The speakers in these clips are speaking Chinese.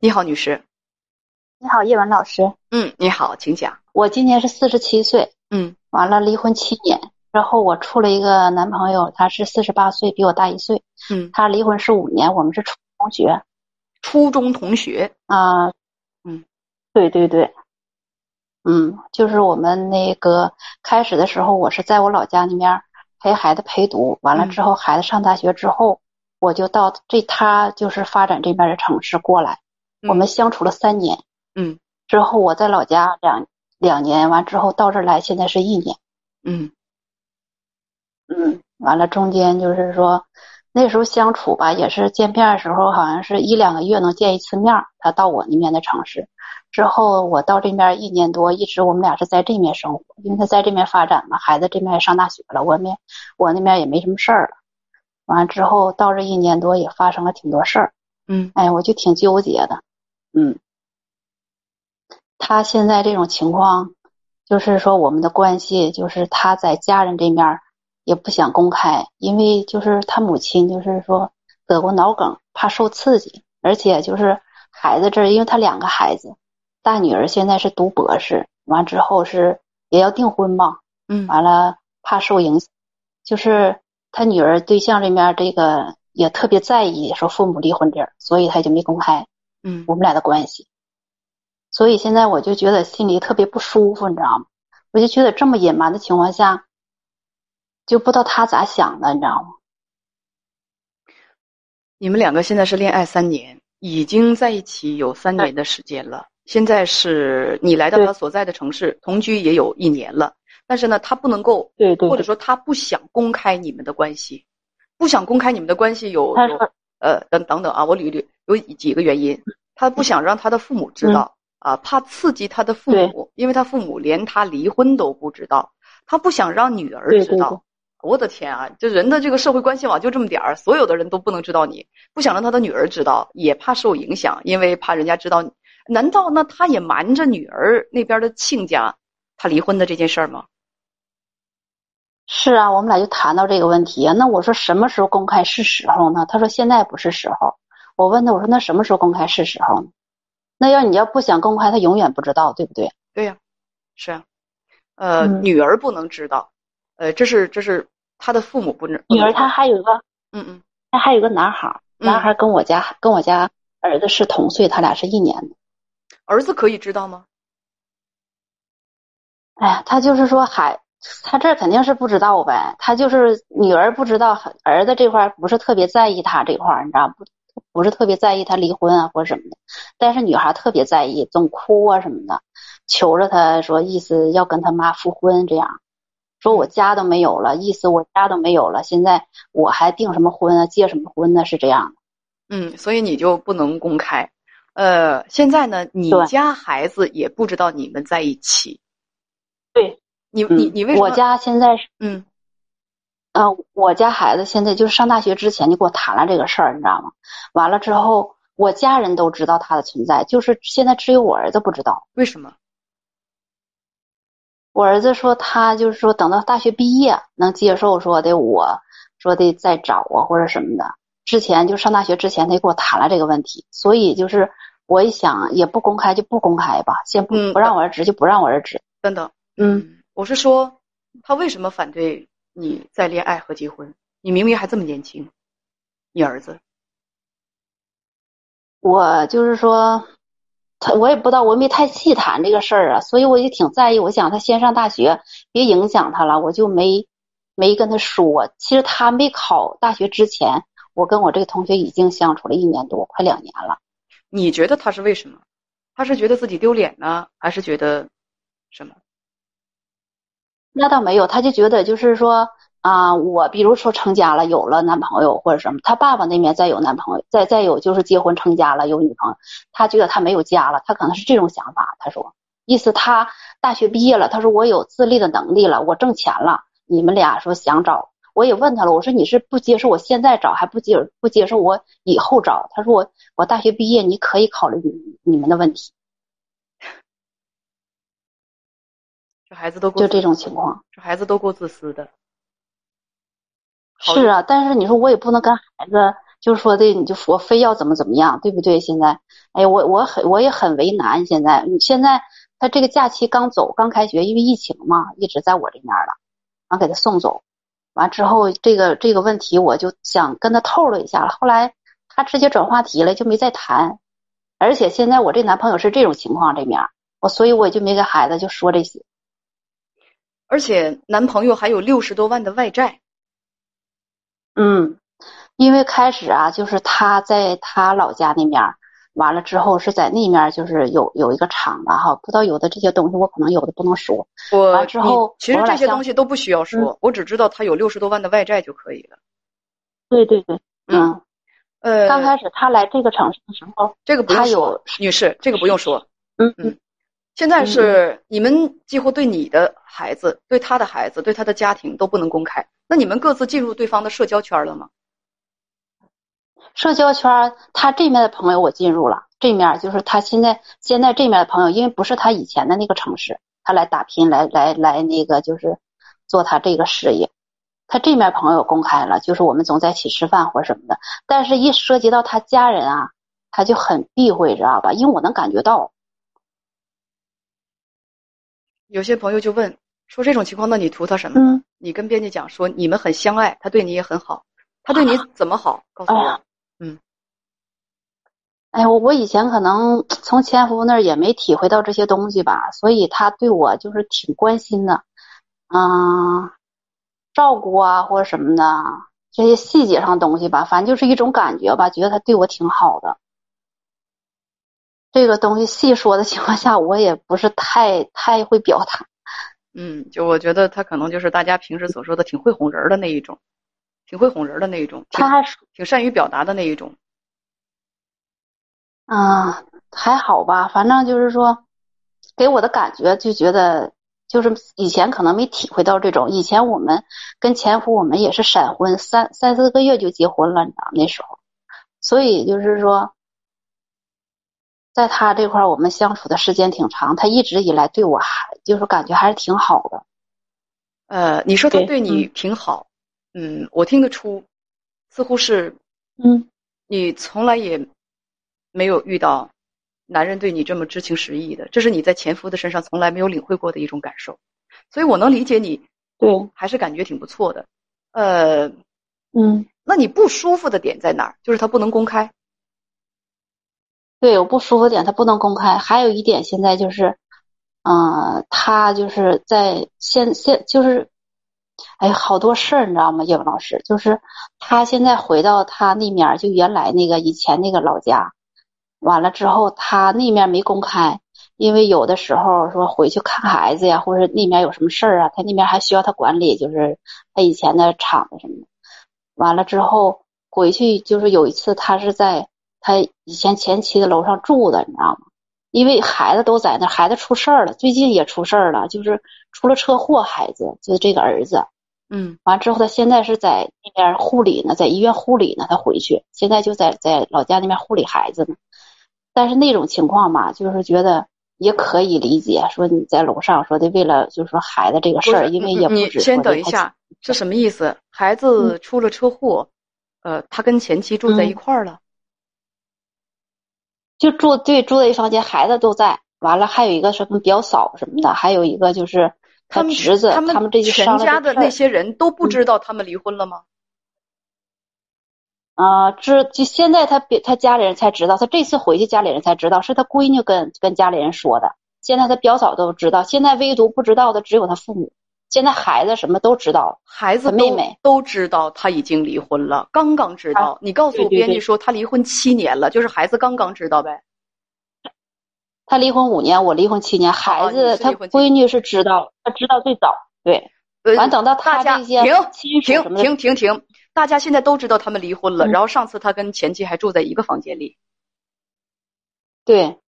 你好，女士。你好，叶文老师。嗯，你好，请讲。我今年是四十七岁。嗯，完了，离婚七年之后，我处了一个男朋友，他是四十八岁，比我大一岁。嗯，他离婚是五年，我们是初中同学。初中同学啊，嗯，对对对，嗯，就是我们那个开始的时候，我是在我老家那边陪孩子陪读，完了之后，孩子上大学之后，我就到这他就是发展这边的城市过来，我们相处了三年。嗯，之后我在老家两两年，完之后到这来，现在是一年。嗯，嗯，完了中间就是说那时候相处吧，也是见面的时候，好像是一两个月能见一次面。他到我那边的城市，之后我到这边一年多，一直我们俩是在这面生活，因为他在这面发展嘛，孩子这面上大学了，我那我那边也没什么事儿了。完了之后到这一年多，也发生了挺多事儿。嗯，哎，我就挺纠结的。嗯。他现在这种情况，就是说我们的关系，就是他在家人这面也不想公开，因为就是他母亲就是说得过脑梗，怕受刺激，而且就是孩子这，因为他两个孩子，大女儿现在是读博士，完之后是也要订婚嘛，嗯，完了怕受影响，就是他女儿对象这面这个也特别在意说父母离婚这儿，所以他就没公开，嗯，我们俩的关系。所以现在我就觉得心里特别不舒服，你知道吗？我就觉得这么隐瞒的情况下，就不知道他咋想的，你知道吗？你们两个现在是恋爱三年，已经在一起有三年的时间了。现在是你来到他所在的城市同居也有一年了，但是呢，他不能够，对对，或者说他不想公开你们的关系，不想公开你们的关系有有呃等等等啊，我捋捋有几个原因，他不想让他的父母知道。啊，怕刺激他的父母，因为他父母连他离婚都不知道，他不想让女儿知道。我的天啊，就人的这个社会关系网就这么点儿，所有的人都不能知道你，不想让他的女儿知道，也怕受影响，因为怕人家知道。难道那他也瞒着女儿那边的亲家他离婚的这件事儿吗？是啊，我们俩就谈到这个问题啊。那我说什么时候公开是时候呢？他说现在不是时候。我问他，我说那什么时候公开是时候呢？那要你要不想公开，他永远不知道，对不对？对呀，是啊，呃，女儿不能知道，呃，这是这是他的父母不能。女儿她还有个，嗯嗯，她还有个男孩，男孩跟我家跟我家儿子是同岁，他俩是一年的。儿子可以知道吗？哎呀，他就是说，孩他这肯定是不知道呗。他就是女儿不知道，儿子这块不是特别在意他这块，你知道不？不是特别在意他离婚啊或者什么的，但是女孩特别在意，总哭啊什么的，求着他说意思要跟他妈复婚，这样说我家都没有了，意思我家都没有了，现在我还订什么婚啊，结什么婚呢？是这样的。嗯，所以你就不能公开。呃，现在呢，你家孩子也不知道你们在一起。对，你你你为什么？我家现在是嗯。呃，我家孩子现在就是上大学之前就给我谈了这个事儿，你知道吗？完了之后，我家人都知道他的存在，就是现在只有我儿子不知道。为什么？我儿子说他就是说等到大学毕业能接受说的，我说的再找啊或者什么的。之前就上大学之前他就给我谈了这个问题，所以就是我一想也不公开就不公开吧，先不不让我儿子就不让我儿子。等等，嗯，我是说他为什么反对？你再恋爱和结婚，你明明还这么年轻，你儿子，我就是说，他我也不知道，我没太细谈这个事儿啊，所以我就挺在意。我想他先上大学，别影响他了，我就没没跟他说。其实他没考大学之前，我跟我这个同学已经相处了一年多，快两年了。你觉得他是为什么？他是觉得自己丢脸呢，还是觉得什么？那倒没有，他就觉得就是说啊，我比如说成家了，有了男朋友或者什么，他爸爸那边再有男朋友，再再有就是结婚成家了，有女朋友，他觉得他没有家了，他可能是这种想法。他说，意思他大学毕业了，他说我有自立的能力了，我挣钱了。你们俩说想找，我也问他了，我说你是不接受我现在找，还不接不接受我以后找？他说我我大学毕业，你可以考虑你你们的问题。这孩子都就这种情况，这孩子都够自私的。是啊，但是你说我也不能跟孩子就是说的，你就说非要怎么怎么样，对不对？现在，哎，我我很我也很为难。现在，现在他这个假期刚走，刚开学，因为疫情嘛，一直在我这边了，完给他送走，完之后这个这个问题我就想跟他透了一下了，后来他直接转话题了，就没再谈。而且现在我这男朋友是这种情况这面，我所以我也就没跟孩子就说这些。而且男朋友还有六十多万的外债。嗯，因为开始啊，就是他在他老家那面，完了之后是在那面，就是有有一个厂子哈，不知道有的这些东西我可能有的不能说。我完之后，其实这些东西都不需要说，我只知道他有六十多万的外债就可以了。对对对，嗯，呃，刚开始他来这个城市的时候，这个不用说，女士，这个不用说。嗯嗯，现在是你们几乎对你的孩子、对他的孩子、对他的家庭都不能公开。那你们各自进入对方的社交圈了吗？社交圈，他这面的朋友我进入了，这面就是他现在现在这面的朋友，因为不是他以前的那个城市，他来打拼，来来来那个就是做他这个事业，他这面朋友公开了，就是我们总在一起吃饭或者什么的，但是一涉及到他家人啊，他就很避讳，知道吧？因为我能感觉到，有些朋友就问。说这种情况，那你图他什么呢？你跟编辑讲说，你们很相爱，他对你也很好，他对你 怎么好？告诉我。嗯。哎，我我以前可能 从前夫那儿也没体会到这些东西吧，所以他对我就是挺关心的，嗯，照顾啊或者什么的这些细节上东西吧，反正就是一种感觉吧，觉得他对我挺好的。这个东西细说的情况下，我也不是太太会表达。嗯，就我觉得他可能就是大家平时所说的挺会哄人的那一种，挺会哄人的那一种，他还挺善于表达的那一种。啊，还好吧，反正就是说，给我的感觉就觉得，就是以前可能没体会到这种。以前我们跟前夫我们也是闪婚，三三四个月就结婚了，你知道那时候，所以就是说。在他这块儿，我们相处的时间挺长，他一直以来对我还就是感觉还是挺好的。呃，你说他对你挺好，嗯，我听得出，似乎是，嗯，你从来也没有遇到男人对你这么知情实意的，这是你在前夫的身上从来没有领会过的一种感受，所以我能理解你，对，还是感觉挺不错的。呃，嗯，那你不舒服的点在哪儿？就是他不能公开。对，我不舒服点，他不能公开。还有一点，现在就是，嗯，他就是在现现就是，哎，好多事儿，你知道吗？叶文老师，就是他现在回到他那面，就原来那个以前那个老家，完了之后，他那面没公开，因为有的时候说回去看孩子呀，或者那面有什么事儿啊，他那边还需要他管理，就是他以前的厂子什么的。完了之后回去，就是有一次他是在。他以前前妻的楼上住的，你知道吗？因为孩子都在那，孩子出事儿了，最近也出事儿了，就是出了车祸，孩子就是这个儿子。嗯，完之后他现在是在那边护理呢，在医院护理呢。他回去现在就在在老家那边护理孩子呢。但是那种情况吧，就是觉得也可以理解，说你在楼上说的为了就是说孩子这个事儿，因为也不止。你先等一下，是什么意思？孩子出了车祸，呃，他跟前妻住在一块儿了。就住对住在一房间，孩子都在。完了，还有一个什么表嫂什么的，还有一个就是他侄子。他们这些全家的那些人都不知道他们离婚了吗？啊，知就现在他别他家里人才知道，他这次回去家里人才知道，是他闺女跟跟家里人说的。现在他表嫂都知道，现在唯独不知道的只有他父母。现在孩子什么都知道，孩子妹妹都知道他已经离婚了，刚刚知道。你告诉我编辑说他离婚七年了，就是孩子刚刚知道呗。他离婚五年，我离婚七年，孩子他闺女是知道，他知道最早。对，完等到他这些停停停停停，大家现在都知道他们离婚了。然后上次他跟前妻还住在一个房间里。对。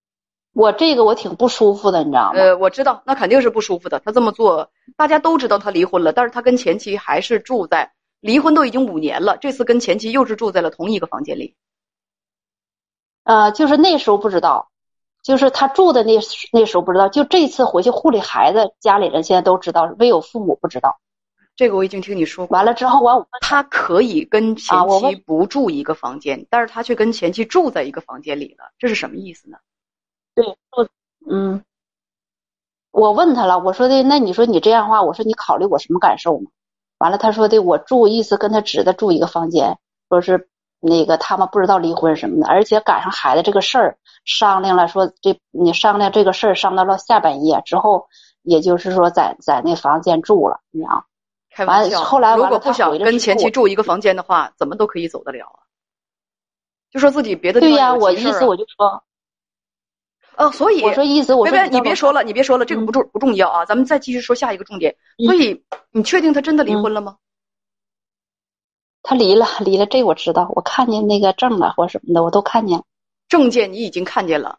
我这个我挺不舒服的，你知道吗？呃，我知道，那肯定是不舒服的。他这么做，大家都知道他离婚了，但是他跟前妻还是住在，离婚都已经五年了，这次跟前妻又是住在了同一个房间里。呃，就是那时候不知道，就是他住的那那时候不知道，就这次回去护理孩子，家里人现在都知道，唯有父母不知道。这个我已经听你说过。完了之后，完他可以跟前妻不住一个房间，但是他却跟前妻住在一个房间里了，这是什么意思呢？对，嗯，我问他了，我说的那你说你这样的话，我说你考虑我什么感受吗？完了，他说的我住意思跟他侄子住一个房间，说是那个他们不知道离婚什么的，而且赶上孩子这个事儿商量了，说这你商量这个事儿商到了下半夜之后，也就是说在在那房间住了，你啊。开玩笑，后来如果不想跟前妻住一个房间的话，怎么都可以走得了啊？就说自己别的地方对呀，我意思我就说，呃，所以我说意思，我别别，你别说了，你别说了，这个不重不重要啊，咱们再继续说下一个重点。所以你确定他真的离婚了吗？他离了，离了，这我知道，我看见那个证了或什么的，我都看见。证件你已经看见了，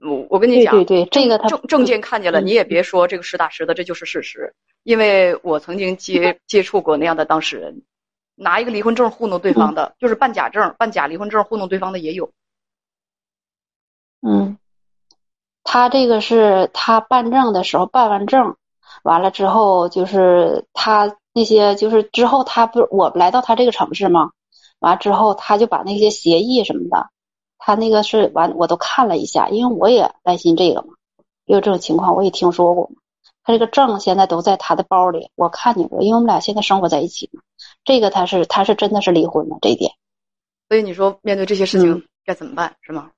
我我跟你讲，对对对，这个他证证件看见了，你也别说这个实打实的，这就是事实。因为我曾经接 接触过那样的当事人，拿一个离婚证糊弄对方的，就是办假证、办假离婚证糊弄对方的也有。嗯，他这个是他办证的时候办完证，完了之后就是他那些就是之后他不我来到他这个城市嘛？完了之后他就把那些协议什么的，他那个是完我都看了一下，因为我也担心这个嘛，有这种情况我也听说过。他这个证现在都在他的包里，我看见过，因为我们俩现在生活在一起嘛。这个他是他是真的是离婚了这一点，所以你说面对这些事情该怎么办是吗？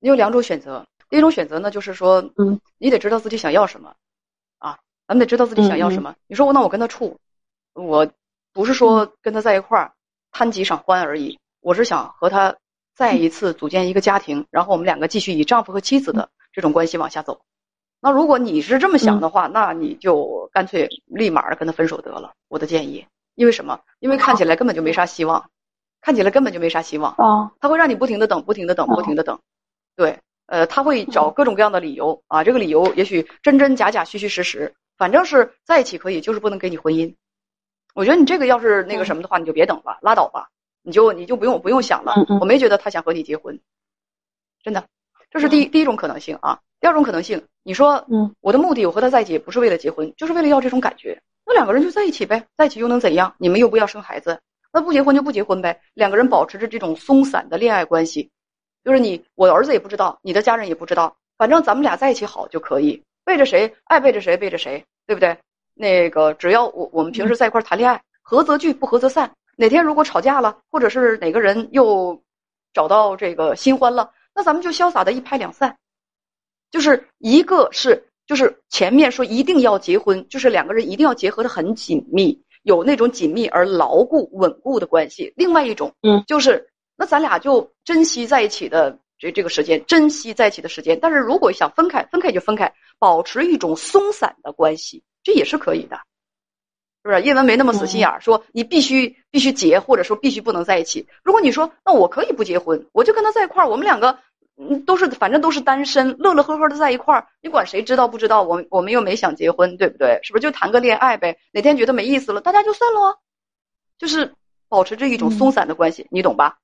你有两种选择，第一种选择呢就是说，嗯，你得知道自己想要什么，啊，咱们得知道自己想要什么。你说我那我跟他处，我不是说跟他在一块儿贪几赏欢而已，我是想和他再一次组建一个家庭，然后我们两个继续以丈夫和妻子的这种关系往下走。那如果你是这么想的话，那你就干脆立马跟他分手得了。我的建议，因为什么？因为看起来根本就没啥希望，看起来根本就没啥希望。啊，他会让你不停的等，不停的等，不停的等。对，呃，他会找各种各样的理由啊，这个理由也许真真假假，虚虚实实，反正是在一起可以，就是不能给你婚姻。我觉得你这个要是那个什么的话，你就别等了，拉倒吧，你就你就不用不用想了。我没觉得他想和你结婚，真的，这是第一第一种可能性啊。第二种可能性，你说，嗯，我的目的，我和他在一起不是为了结婚，就是为了要这种感觉。那两个人就在一起呗，在一起又能怎样？你们又不要生孩子，那不结婚就不结婚呗。两个人保持着这种松散的恋爱关系，就是你，我的儿子也不知道，你的家人也不知道，反正咱们俩在一起好就可以，背着谁爱背着谁背着谁，对不对？那个只要我我们平时在一块谈恋爱，合则聚，不合则散。哪天如果吵架了，或者是哪个人又找到这个新欢了，那咱们就潇洒的一拍两散。就是一个是，就是前面说一定要结婚，就是两个人一定要结合的很紧密，有那种紧密而牢固稳固的关系。另外一种，嗯，就是那咱俩就珍惜在一起的这这个时间，珍惜在一起的时间。但是如果想分开，分开就分开，保持一种松散的关系，这也是可以的，是不是？叶文没那么死心眼儿，说你必须必须结，或者说必须不能在一起。如果你说那我可以不结婚，我就跟他在一块儿，我们两个。嗯，都是反正都是单身，乐乐呵呵的在一块儿，你管谁知道不知道？我我们又没想结婚，对不对？是不是就谈个恋爱呗？哪天觉得没意思了，大家就散了，就是保持着一种松散的关系，你懂吧？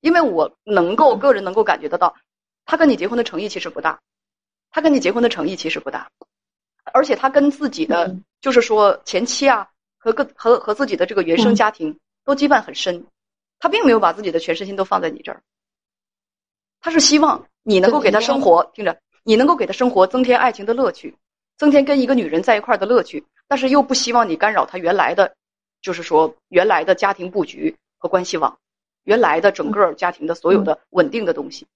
因为我能够个人能够感觉得到，他跟你结婚的诚意其实不大，他跟你结婚的诚意其实不大，而且他跟自己的就是说前妻啊和个和和自己的这个原生家庭都羁绊很深，他并没有把自己的全身心都放在你这儿。他是希望你能够给他生活，听着，你能够给他生活增添爱情的乐趣，增添跟一个女人在一块儿的乐趣，但是又不希望你干扰他原来的，就是说原来的家庭布局和关系网，原来的整个家庭的所有的稳定的东西。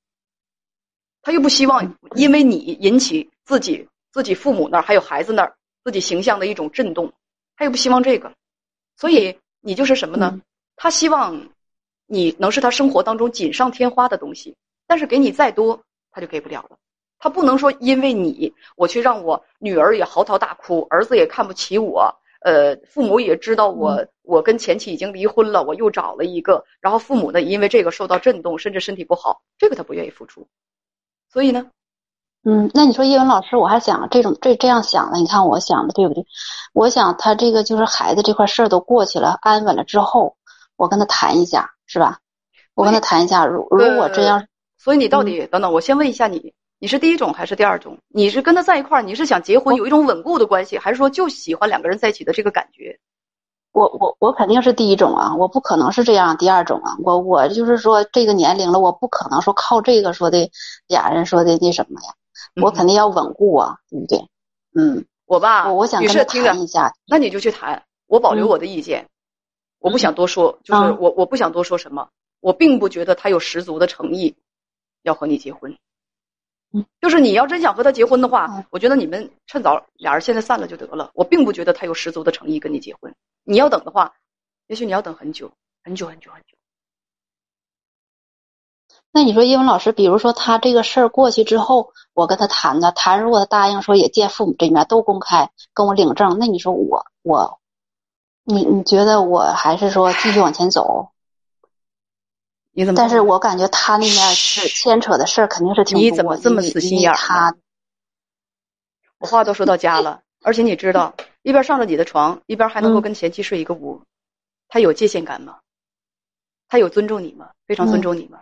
他又不希望因为你引起自己自己父母那儿还有孩子那儿自己形象的一种震动，他又不希望这个，所以你就是什么呢？他希望你能是他生活当中锦上添花的东西。但是给你再多，他就给不了了。他不能说因为你，我去让我女儿也嚎啕大哭，儿子也看不起我，呃，父母也知道我，我跟前妻已经离婚了，我又找了一个，然后父母呢因为这个受到震动，甚至身体不好，这个他不愿意付出。所以呢，嗯，那你说叶文老师，我还想这种这这样想的，你看我想的对不对？我想他这个就是孩子这块事儿都过去了，安稳了之后，我跟他谈一下，是吧？我跟他谈一下，如如果这样。所以你到底等等，我先问一下你，你是第一种还是第二种？你是跟他在一块儿，你是想结婚，有一种稳固的关系，还是说就喜欢两个人在一起的这个感觉？我我我肯定是第一种啊，我不可能是这样第二种啊。我我就是说这个年龄了，我不可能说靠这个说的俩人说的那什么呀，我肯定要稳固啊，对不对？嗯，我吧，我我想跟他谈一下，那你就去谈，我保留我的意见，我不想多说，就是我我不想多说什么，我并不觉得他有十足的诚意要和你结婚。就是你要真想和他结婚的话，我觉得你们趁早俩人现在散了就得了。我并不觉得他有十足的诚意跟你结婚。你要等的话，也许你要等很久很久很久很久。那你说英文老师，比如说他这个事儿过去之后，我跟他谈的，谈如果他答应说也见父母这面都公开跟我领证，那你说我我，你你觉得我还是说继续往前走？你怎么？但是我感觉他那面是牵扯的事儿，肯定是挺多。你怎么这么死心眼儿？他，我话都说到家了，而且你知道，一边上了你的床，一边还能够跟前妻睡一个屋，他有界限感吗？他有尊重你吗？非常尊重你吗？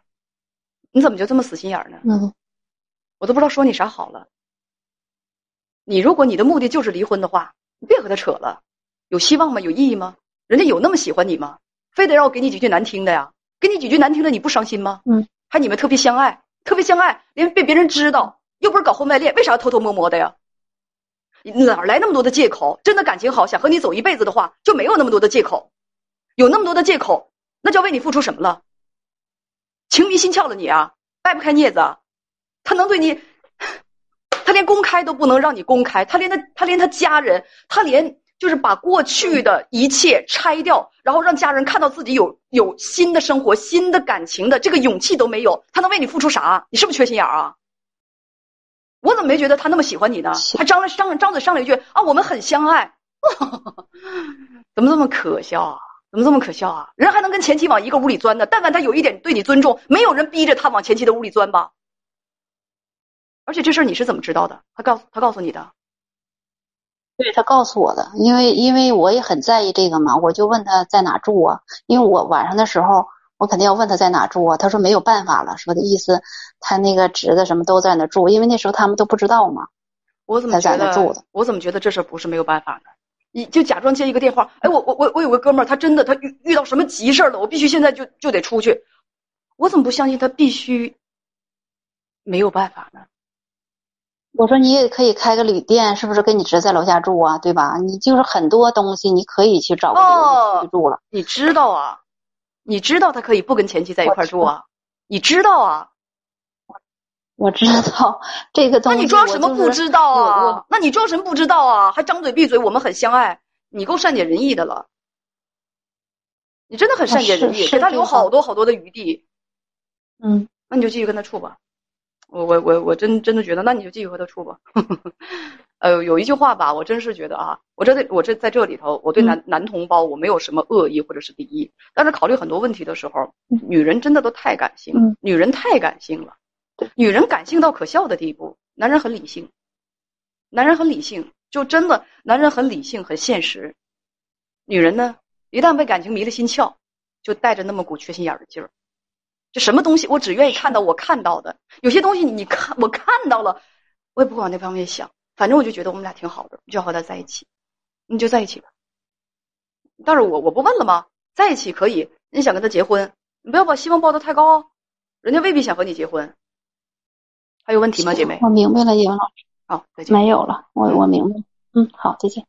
你怎么就这么死心眼儿呢？嗯，我都不知道说你啥好了。你如果你的目的就是离婚的话，你别和他扯了，有希望吗？有意义吗？人家有那么喜欢你吗？非得让我给你几句难听的呀？给你几句难听的，你不伤心吗？嗯，还你们特别相爱，特别相爱，连被别人知道，又不是搞婚外恋，为啥偷偷摸摸的呀？哪来那么多的借口？真的感情好，想和你走一辈子的话，就没有那么多的借口。有那么多的借口，那叫为你付出什么了？情迷心窍了你啊，掰不开镊子。他能对你，他连公开都不能让你公开，他连他他连他家人，他连。就是把过去的一切拆掉，然后让家人看到自己有有新的生活、新的感情的这个勇气都没有，他能为你付出啥？你是不是缺心眼儿啊？我怎么没觉得他那么喜欢你呢？还张了张张嘴上了一句啊，我们很相爱，怎么这么可笑啊？怎么这么可笑啊？人还能跟前妻往一个屋里钻呢？但凡他有一点对你尊重，没有人逼着他往前妻的屋里钻吧？而且这事儿你是怎么知道的？他告诉他告诉你的。对他告诉我的，因为因为我也很在意这个嘛，我就问他在哪住啊？因为我晚上的时候，我肯定要问他在哪住啊。他说没有办法了，说的意思，他那个侄子什么都在那住，因为那时候他们都不知道嘛。我怎么觉得？我怎么觉得这事不是没有办法呢？你就假装接一个电话，哎，我我我我有个哥们儿，他真的他遇遇到什么急事了，我必须现在就就得出去。我怎么不相信他必须没有办法呢？我说你也可以开个旅店，是不是跟你侄子在楼下住啊？对吧？你就是很多东西你可以去找个地方去住了。你知道啊？你知道他可以不跟前妻在一块住啊？你知道啊？我知道这个东西。那你装什么不知道啊？那你装什么不知道啊？还张嘴闭嘴我们很相爱，你够善解人意的了。你真的很善解人意，给他留好多好多的余地。嗯，那你就继续跟他处吧。我我我我真真的觉得，那你就继续和他处吧。呃，有一句话吧，我真是觉得啊，我这我这在这里头，我对男男同胞我没有什么恶意或者是敌意，但是考虑很多问题的时候，女人真的都太感性，女人太感性了，女人感性到可笑的地步，男人很理性，男人很理性，就真的男人很理性很现实，女人呢，一旦被感情迷了心窍，就带着那么股缺心眼的劲儿。这什么东西？我只愿意看到我看到的。有些东西你看我看到了，我也不会往那方面想。反正我就觉得我们俩挺好的，就要和他在一起，你就在一起吧。但是我我不问了吗？在一起可以，你想跟他结婚，你不要把希望抱得太高，人家未必想和你结婚。还有问题吗，姐妹？我明白了，叶文老师。好，再见。没有了，我我明白。嗯，好，再见。